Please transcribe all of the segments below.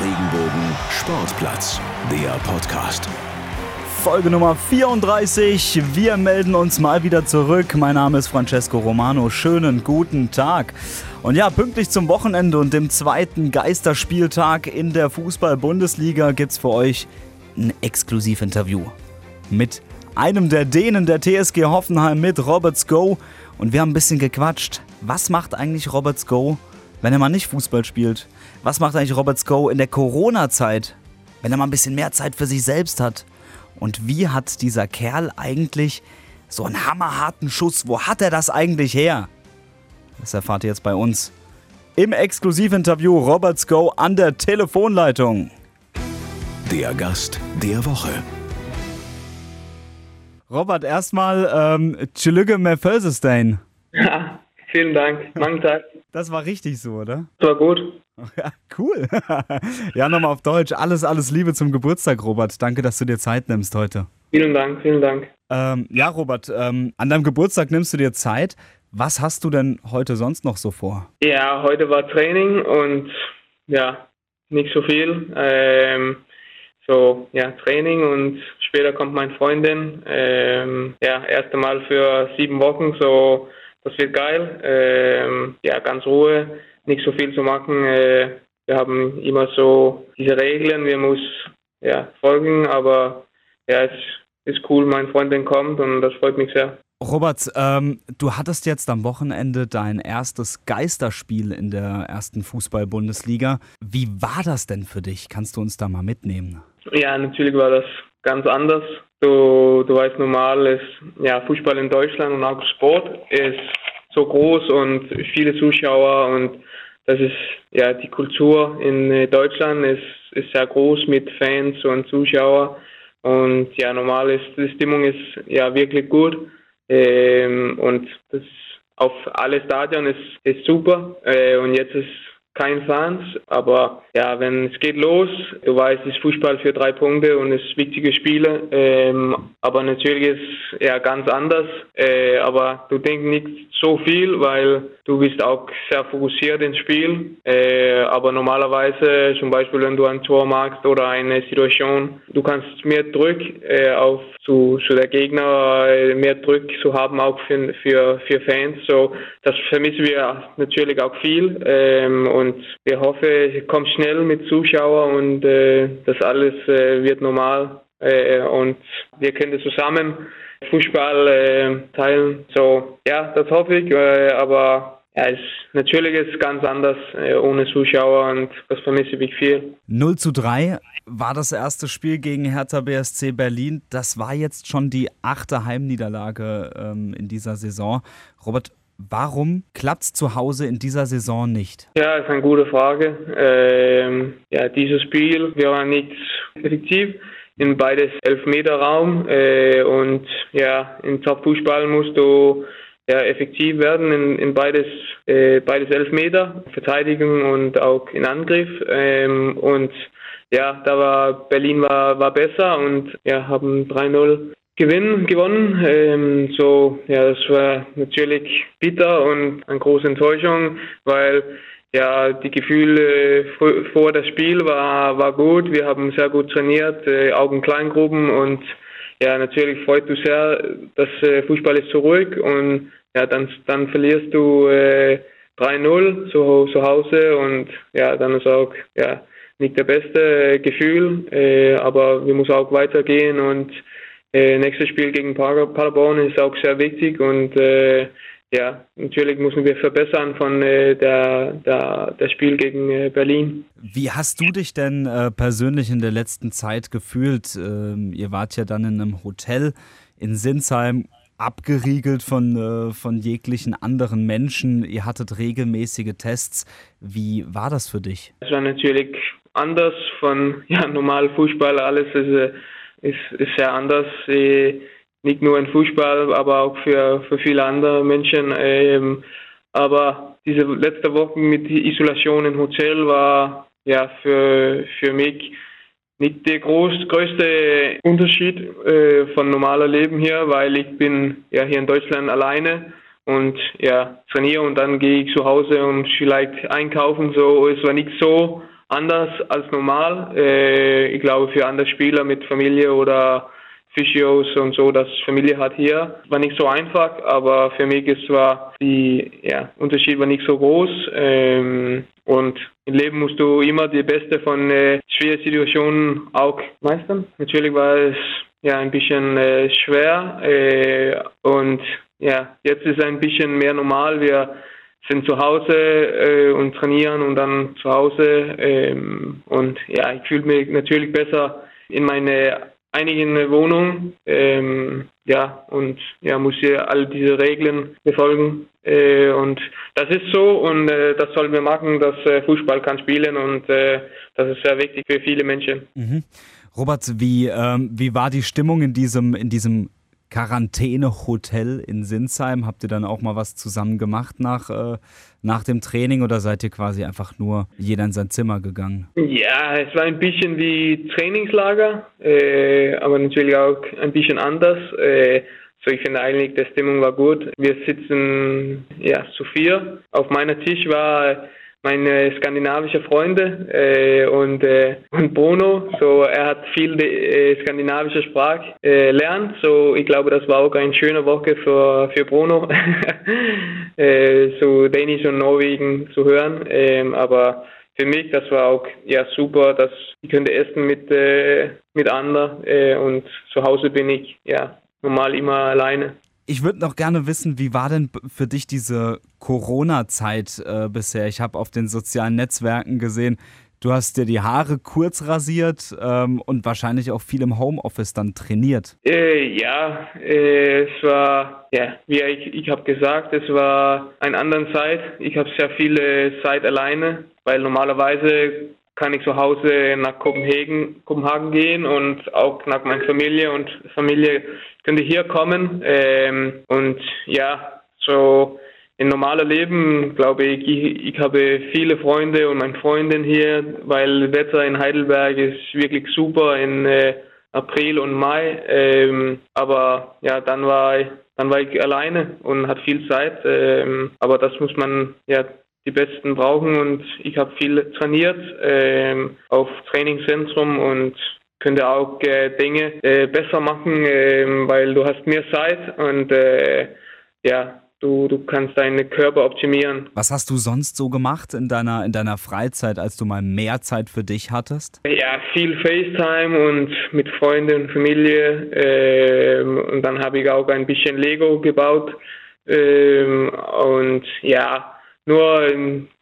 Regenbogen Sportplatz, der Podcast. Folge Nummer 34. Wir melden uns mal wieder zurück. Mein Name ist Francesco Romano. Schönen guten Tag. Und ja, pünktlich zum Wochenende und dem zweiten Geisterspieltag in der Fußball-Bundesliga gibt es für euch ein Exklusivinterview mit einem der Dänen der TSG Hoffenheim mit Roberts Go. Und wir haben ein bisschen gequatscht. Was macht eigentlich Roberts Go, wenn er mal nicht Fußball spielt? Was macht eigentlich Roberts Go in der Corona-Zeit, wenn er mal ein bisschen mehr Zeit für sich selbst hat? Und wie hat dieser Kerl eigentlich so einen hammerharten Schuss? Wo hat er das eigentlich her? Das erfahrt ihr jetzt bei uns im Exklusivinterview Roberts Go an der Telefonleitung. Der Gast der Woche. Robert, erstmal ähm, Tschülüge Mefelsestein. Ja, vielen Dank. Mangen Tag. Das war richtig so, oder? Das war gut. Ja, cool. ja, nochmal auf Deutsch. Alles, alles Liebe zum Geburtstag, Robert. Danke, dass du dir Zeit nimmst heute. Vielen Dank, vielen Dank. Ähm, ja, Robert, ähm, an deinem Geburtstag nimmst du dir Zeit. Was hast du denn heute sonst noch so vor? Ja, heute war Training und ja, nicht so viel. Ähm, so, ja, Training und später kommt meine Freundin. Ähm, ja, erste Mal für sieben Wochen, so, das wird geil. Ähm, ja, ganz Ruhe, nicht so viel zu machen. Äh, wir haben immer so diese Regeln, wir muss ja folgen, aber ja, es ist cool, meine Freundin kommt und das freut mich sehr. Robert, ähm, du hattest jetzt am Wochenende dein erstes Geisterspiel in der ersten Fußball-Bundesliga. Wie war das denn für dich? Kannst du uns da mal mitnehmen? Ja, natürlich war das ganz anders. Du, du weißt, normal ist ja, Fußball in Deutschland und auch Sport ist so groß und viele Zuschauer und das ist ja die Kultur in Deutschland ist, ist sehr groß mit Fans und Zuschauern und ja normal ist die Stimmung ist ja wirklich gut ähm, und das auf alle Stadien ist, ist super äh, und jetzt ist kein Fans, aber ja, wenn es geht los, du weißt, es ist Fußball für drei Punkte und es ist wichtige Spiele, ähm, aber natürlich ist es ja ganz anders, äh, aber du denkst nicht so viel, weil du bist auch sehr fokussiert ins Spiel, äh, aber normalerweise, zum Beispiel, wenn du ein Tor magst oder eine Situation, du kannst mehr Druck äh, auf zu, zu der Gegner, äh, mehr Druck zu haben, auch für, für, für Fans, so, das vermissen wir natürlich auch viel, ähm, und wir hoffen, es kommt schnell mit Zuschauern und äh, das alles äh, wird normal äh, und wir können zusammen Fußball äh, teilen. So, ja, das hoffe ich, äh, aber ja, es, natürlich ist es ganz anders äh, ohne Zuschauer und das vermisse ich viel. 0 zu 3 war das erste Spiel gegen Hertha BSC Berlin. Das war jetzt schon die achte Heimniederlage ähm, in dieser Saison. Robert, Warum klappt es zu Hause in dieser Saison nicht? Ja, ist eine gute Frage. Ähm, ja, dieses Spiel wir waren nicht effektiv in beides Elfmeterraum äh, und ja, im Top-Fußball musst du ja, effektiv werden in, in beides, äh, beides Elfmeter, Verteidigung und auch in Angriff. Ähm, und ja, da war Berlin war, war besser und ja, haben 3-0 Gewinn gewonnen. Ähm, so, ja, das war natürlich bitter und eine große Enttäuschung, weil ja, die Gefühle vor das Spiel war, war gut. Wir haben sehr gut trainiert, äh, auch in Kleingruppen und ja, natürlich freut du sehr, dass äh, Fußball ist zurück und ja, dann, dann verlierst du äh, 3-0 zu, zu Hause und ja, dann ist auch ja, nicht der beste Gefühl, äh, aber wir müssen auch weitergehen und äh, nächstes Spiel gegen Paderborn ist auch sehr wichtig und äh, ja, natürlich müssen wir verbessern von äh, der, der, der Spiel gegen äh, Berlin. Wie hast du dich denn äh, persönlich in der letzten Zeit gefühlt? Ähm, ihr wart ja dann in einem Hotel in Sinsheim abgeriegelt von, äh, von jeglichen anderen Menschen. Ihr hattet regelmäßige Tests. Wie war das für dich? Es war natürlich anders von ja, normal Fußball. Alles ist äh, ist, ist sehr anders, äh, nicht nur im Fußball, aber auch für, für viele andere Menschen. Ähm, aber diese letzte Woche mit Isolation im Hotel war ja für, für mich nicht der groß, größte Unterschied äh, von normaler Leben hier, weil ich bin ja hier in Deutschland alleine und ja trainiere und dann gehe ich zu Hause und vielleicht einkaufen so. Es war nicht so anders als normal. Äh, ich glaube, für andere Spieler mit Familie oder Physios und so, das Familie hat hier, war nicht so einfach, aber für mich ist war die ja, Unterschied war nicht so groß. Ähm, und im Leben musst du immer die Beste von äh, schwierigen Situationen auch meistern. Natürlich war es ja ein bisschen äh, schwer äh, und ja, jetzt ist es ein bisschen mehr normal. Wir sind zu Hause äh, und trainieren und dann zu Hause ähm, und ja, ich fühle mich natürlich besser in meine einigen Wohnungen ähm, ja und ja muss hier all diese Regeln befolgen äh, und das ist so und äh, das sollen wir machen, dass äh, Fußball kann spielen und äh, das ist sehr wichtig für viele Menschen. Mhm. Robert, wie, ähm, wie war die Stimmung in diesem, in diesem Quarantäne-Hotel in Sinsheim? Habt ihr dann auch mal was zusammen gemacht nach, äh, nach dem Training oder seid ihr quasi einfach nur jeder in sein Zimmer gegangen? Ja, es war ein bisschen wie Trainingslager, äh, aber natürlich auch ein bisschen anders. Äh, so ich finde eigentlich, die Stimmung war gut. Wir sitzen ja zu vier. Auf meiner Tisch war meine skandinavische Freunde äh, und, äh, und Bruno. So, er hat viel äh, skandinavische Sprache äh. So, ich glaube, das war auch eine schöne Woche für, für Bruno, äh, so Dänisch und Norwegen zu hören. Ähm, aber für mich, das war auch ja super, dass ich könnte essen mit äh, mit anderen äh, und zu Hause bin ich ja normal immer alleine. Ich würde noch gerne wissen, wie war denn für dich diese Corona-Zeit äh, bisher? Ich habe auf den sozialen Netzwerken gesehen, du hast dir die Haare kurz rasiert ähm, und wahrscheinlich auch viel im Homeoffice dann trainiert. Äh, ja, äh, es war, ja, wie ich, ich habe gesagt, es war eine andere Zeit. Ich habe sehr viele Zeit alleine, weil normalerweise kann ich zu Hause nach Kopenhagen, Kopenhagen gehen und auch nach meiner Familie und Familie könnte hier kommen. Ähm, und ja, so in normalen Leben, glaube ich, ich, ich habe viele Freunde und meine Freundin hier, weil Wetter in Heidelberg ist wirklich super in äh, April und Mai. Ähm, aber ja, dann war ich, dann war ich alleine und hatte viel Zeit. Ähm, aber das muss man ja die Besten brauchen und ich habe viel trainiert ähm, auf Trainingszentrum und könnte auch äh, Dinge äh, besser machen, äh, weil du hast mehr Zeit und äh, ja, du, du kannst deinen Körper optimieren. Was hast du sonst so gemacht in deiner, in deiner Freizeit, als du mal mehr Zeit für dich hattest? Ja, viel FaceTime und mit Freunden und Familie ähm, und dann habe ich auch ein bisschen Lego gebaut ähm, und ja, nur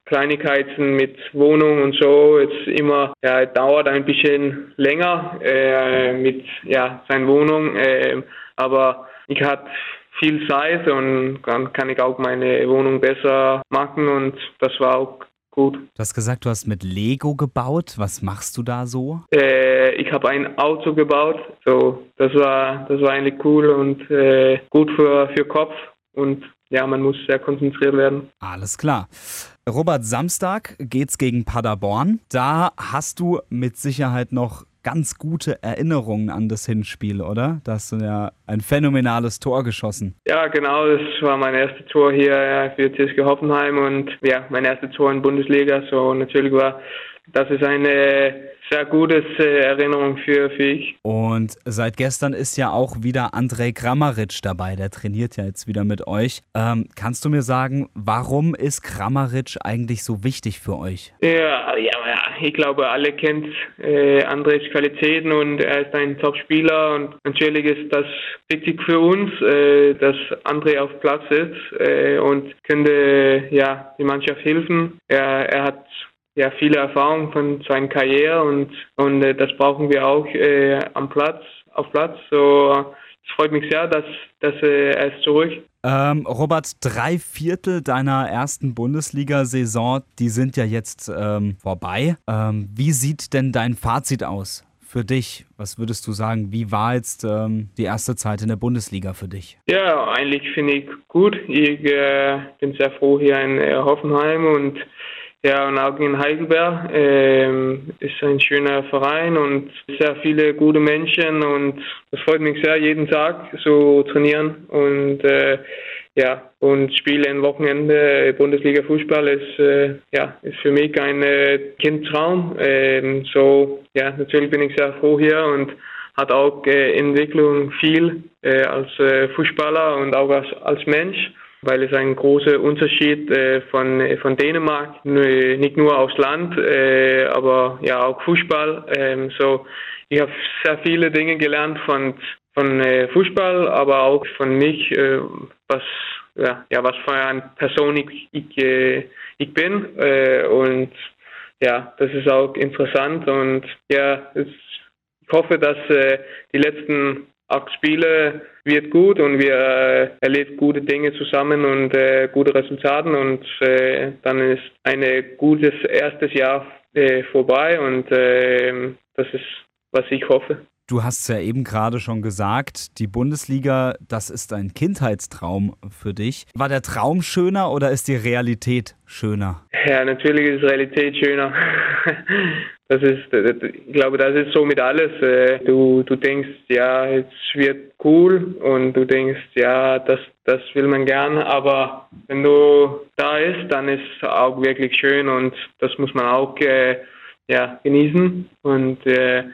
Kleinigkeiten mit Wohnung und so jetzt immer ja, dauert ein bisschen länger äh, mit ja seiner Wohnung, äh, aber ich hatte viel Zeit und dann kann ich auch meine Wohnung besser machen und das war auch gut. Du hast gesagt, du hast mit Lego gebaut. Was machst du da so? Äh, ich habe ein Auto gebaut. So, das war das war eigentlich cool und äh, gut für für Kopf und ja, man muss sehr konzentriert werden. Alles klar. Robert, Samstag geht's gegen Paderborn. Da hast du mit Sicherheit noch ganz gute Erinnerungen an das Hinspiel, oder? Da hast du ja ein phänomenales Tor geschossen. Ja, genau. Das war mein erstes Tor hier für TSG Hoffenheim und ja, mein erstes Tor in Bundesliga. So natürlich war das ist eine sehr gute äh, Erinnerung für, für ich. Und seit gestern ist ja auch wieder Andrej Kramaric dabei, der trainiert ja jetzt wieder mit euch. Ähm, kannst du mir sagen, warum ist Kramaric eigentlich so wichtig für euch? Ja, ja, ja ich glaube, alle kennen äh, Andrejs Qualitäten und er ist ein Top-Spieler und natürlich ist das wichtig für uns, äh, dass André auf Platz ist äh, und könnte ja die Mannschaft helfen. Er, er hat ja viele Erfahrungen von seiner Karriere und und äh, das brauchen wir auch äh, am Platz auf Platz. So es freut mich sehr, dass dass äh, er ist zurück. Ähm, Robert, drei Viertel deiner ersten Bundesliga-Saison, die sind ja jetzt ähm, vorbei. Ähm, wie sieht denn dein Fazit aus? Für dich? Was würdest du sagen? Wie war jetzt ähm, die erste Zeit in der Bundesliga für dich? Ja, eigentlich finde ich gut. Ich äh, bin sehr froh hier in äh, Hoffenheim und ja, und auch in Heidelberg ähm, ist ein schöner Verein und sehr viele gute Menschen und es freut mich sehr, jeden Tag so trainieren und äh, ja, und Spiele am Wochenende Bundesliga Fußball ist äh, ja ist für mich ein äh, Kindtraum. Ähm, so ja, natürlich bin ich sehr froh hier und hat auch äh, Entwicklung viel äh, als äh, Fußballer und auch als, als Mensch weil es ein großer Unterschied äh, von, äh, von Dänemark, nicht nur aufs Land, äh, aber ja auch Fußball. Ähm, so, ich habe sehr viele Dinge gelernt von, von äh, Fußball, aber auch von mich, äh, was, ja, ja, was für eine Person ich, ich, äh, ich bin. und ja, das ist auch interessant und ja, es, ich hoffe, dass die letzten acht Spiele wird gut und wir äh, erleben gute Dinge zusammen und äh, gute Resultate und äh, dann ist ein gutes erstes Jahr äh, vorbei und äh, das ist, was ich hoffe. Du hast es ja eben gerade schon gesagt, die Bundesliga, das ist ein Kindheitstraum für dich. War der Traum schöner oder ist die Realität schöner? Ja, natürlich ist Realität schöner. Das ist, ich glaube, das ist so mit alles. Äh, du, du denkst, ja, es wird cool und du denkst, ja, das, das will man gern, aber wenn du da ist, dann ist es auch wirklich schön und das muss man auch äh, ja, genießen und äh,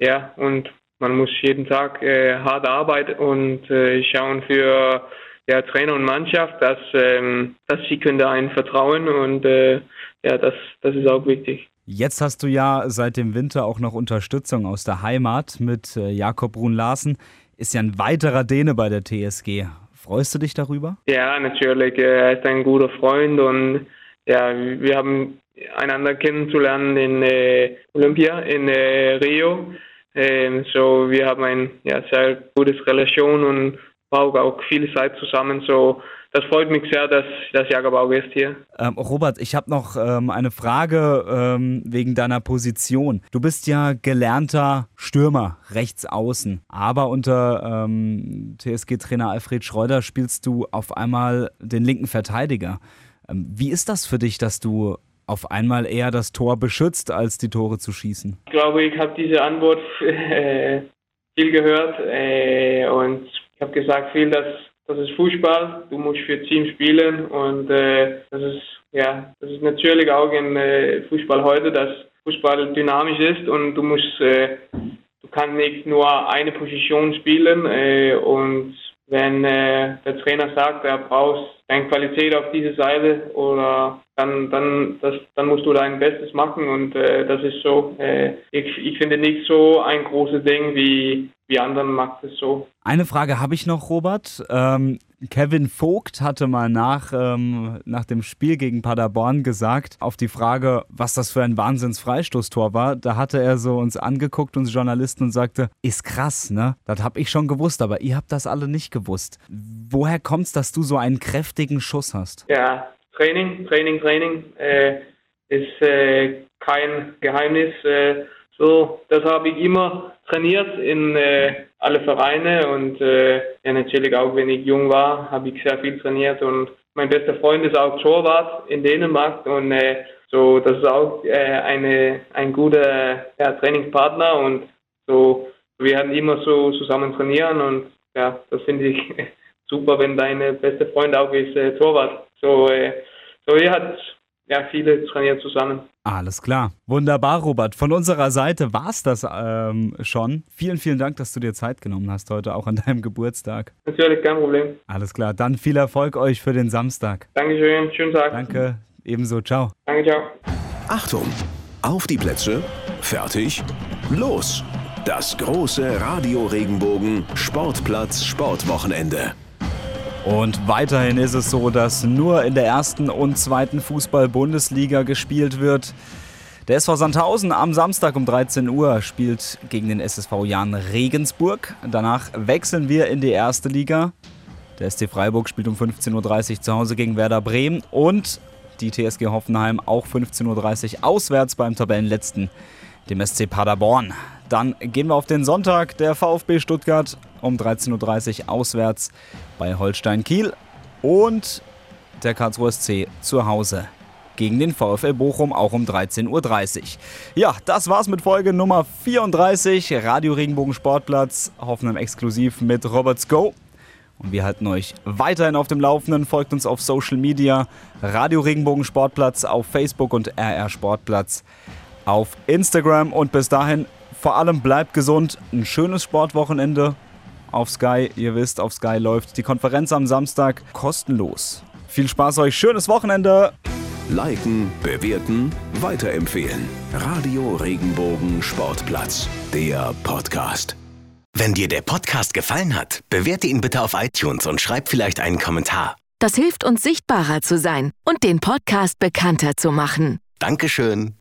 ja, und man muss jeden Tag äh, hart arbeiten und äh, schauen für ja, Trainer und Mannschaft, dass, ähm, dass sie können da einen vertrauen und äh, ja, das, das ist auch wichtig. Jetzt hast du ja seit dem Winter auch noch Unterstützung aus der Heimat mit äh, Jakob Brun Larsen. Ist ja ein weiterer Däne bei der TSG. Freust du dich darüber? Ja, natürlich. Er ist ein guter Freund und ja, wir haben einander kennenzulernen in äh, Olympia, in äh, Rio. Ähm, so, wir haben eine ja, sehr gute Relation und brauchen auch viel Zeit zusammen. So, das freut mich sehr, dass, dass Jakob auch ist hier. Ähm, Robert, ich habe noch ähm, eine Frage ähm, wegen deiner Position. Du bist ja gelernter Stürmer, rechts außen, aber unter ähm, TSG-Trainer Alfred Schreuder spielst du auf einmal den linken Verteidiger. Ähm, wie ist das für dich, dass du auf einmal eher das Tor beschützt, als die Tore zu schießen? Ich glaube, ich habe diese Antwort äh, viel gehört äh, und ich habe gesagt viel, dass das ist Fußball, du musst für Team spielen und äh, das ist ja, das ist natürlich auch im äh, Fußball heute, dass Fußball dynamisch ist und du musst, äh, du kannst nicht nur eine Position spielen äh, und wenn äh, der Trainer sagt, er braucht deine Qualität auf diese Seite oder dann, dann, das, dann musst du dein Bestes machen und äh, das ist so. Äh, ich, ich finde nicht so ein großes Ding wie wie anderen macht es so. Eine Frage habe ich noch, Robert. Ähm, Kevin Vogt hatte mal nach, ähm, nach dem Spiel gegen Paderborn gesagt, auf die Frage, was das für ein Wahnsinns-Freistoßtor war, da hatte er so uns angeguckt, uns Journalisten, und sagte, ist krass, ne? Das habe ich schon gewusst, aber ihr habt das alle nicht gewusst. Woher kommt es, dass du so einen kräftigen Schuss hast? Ja, Training, Training, Training äh, ist äh, kein Geheimnis. Äh, so, das habe ich immer trainiert in äh, alle Vereine und äh, ja, natürlich auch, wenn ich jung war, habe ich sehr viel trainiert und mein bester Freund ist auch Torwart in Dänemark und äh, so, das ist auch äh, eine, ein guter ja, Trainingspartner und so, wir werden immer so zusammen trainieren und ja, das finde ich super, wenn deine beste Freund auch ist äh, Torwart. So, äh, so, ihr ja, viele trainieren zusammen. Alles klar. Wunderbar, Robert. Von unserer Seite war es das ähm, schon. Vielen, vielen Dank, dass du dir Zeit genommen hast heute, auch an deinem Geburtstag. Natürlich, kein Problem. Alles klar. Dann viel Erfolg euch für den Samstag. Dankeschön. Schönen Tag. Danke. Ebenso. Ciao. Danke, ciao. Achtung! Auf die Plätze. Fertig. Los! Das große Radio Regenbogen Sportplatz Sportwochenende. Und weiterhin ist es so, dass nur in der ersten und zweiten Fußball-Bundesliga gespielt wird. Der SV Sandhausen am Samstag um 13 Uhr spielt gegen den SSV Jan Regensburg. Danach wechseln wir in die erste Liga. Der SC Freiburg spielt um 15.30 Uhr zu Hause gegen Werder Bremen und die TSG Hoffenheim auch 15.30 Uhr auswärts beim Tabellenletzten, dem SC Paderborn. Dann gehen wir auf den Sonntag. Der VfB Stuttgart um 13.30 Uhr auswärts bei Holstein Kiel und der Karlsruhe SC zu Hause gegen den VfL Bochum auch um 13.30 Uhr. Ja, das war's mit Folge Nummer 34, Radio Regenbogen Sportplatz, Hoffenheim exklusiv mit Roberts Go. Und wir halten euch weiterhin auf dem Laufenden. Folgt uns auf Social Media, Radio Regenbogen Sportplatz auf Facebook und RR Sportplatz auf Instagram. Und bis dahin, vor allem bleibt gesund. Ein schönes Sportwochenende auf Sky. Ihr wisst, auf Sky läuft die Konferenz am Samstag kostenlos. Viel Spaß euch, schönes Wochenende. Liken, bewerten, weiterempfehlen. Radio Regenbogen Sportplatz, der Podcast. Wenn dir der Podcast gefallen hat, bewerte ihn bitte auf iTunes und schreib vielleicht einen Kommentar. Das hilft uns sichtbarer zu sein und den Podcast bekannter zu machen. Dankeschön.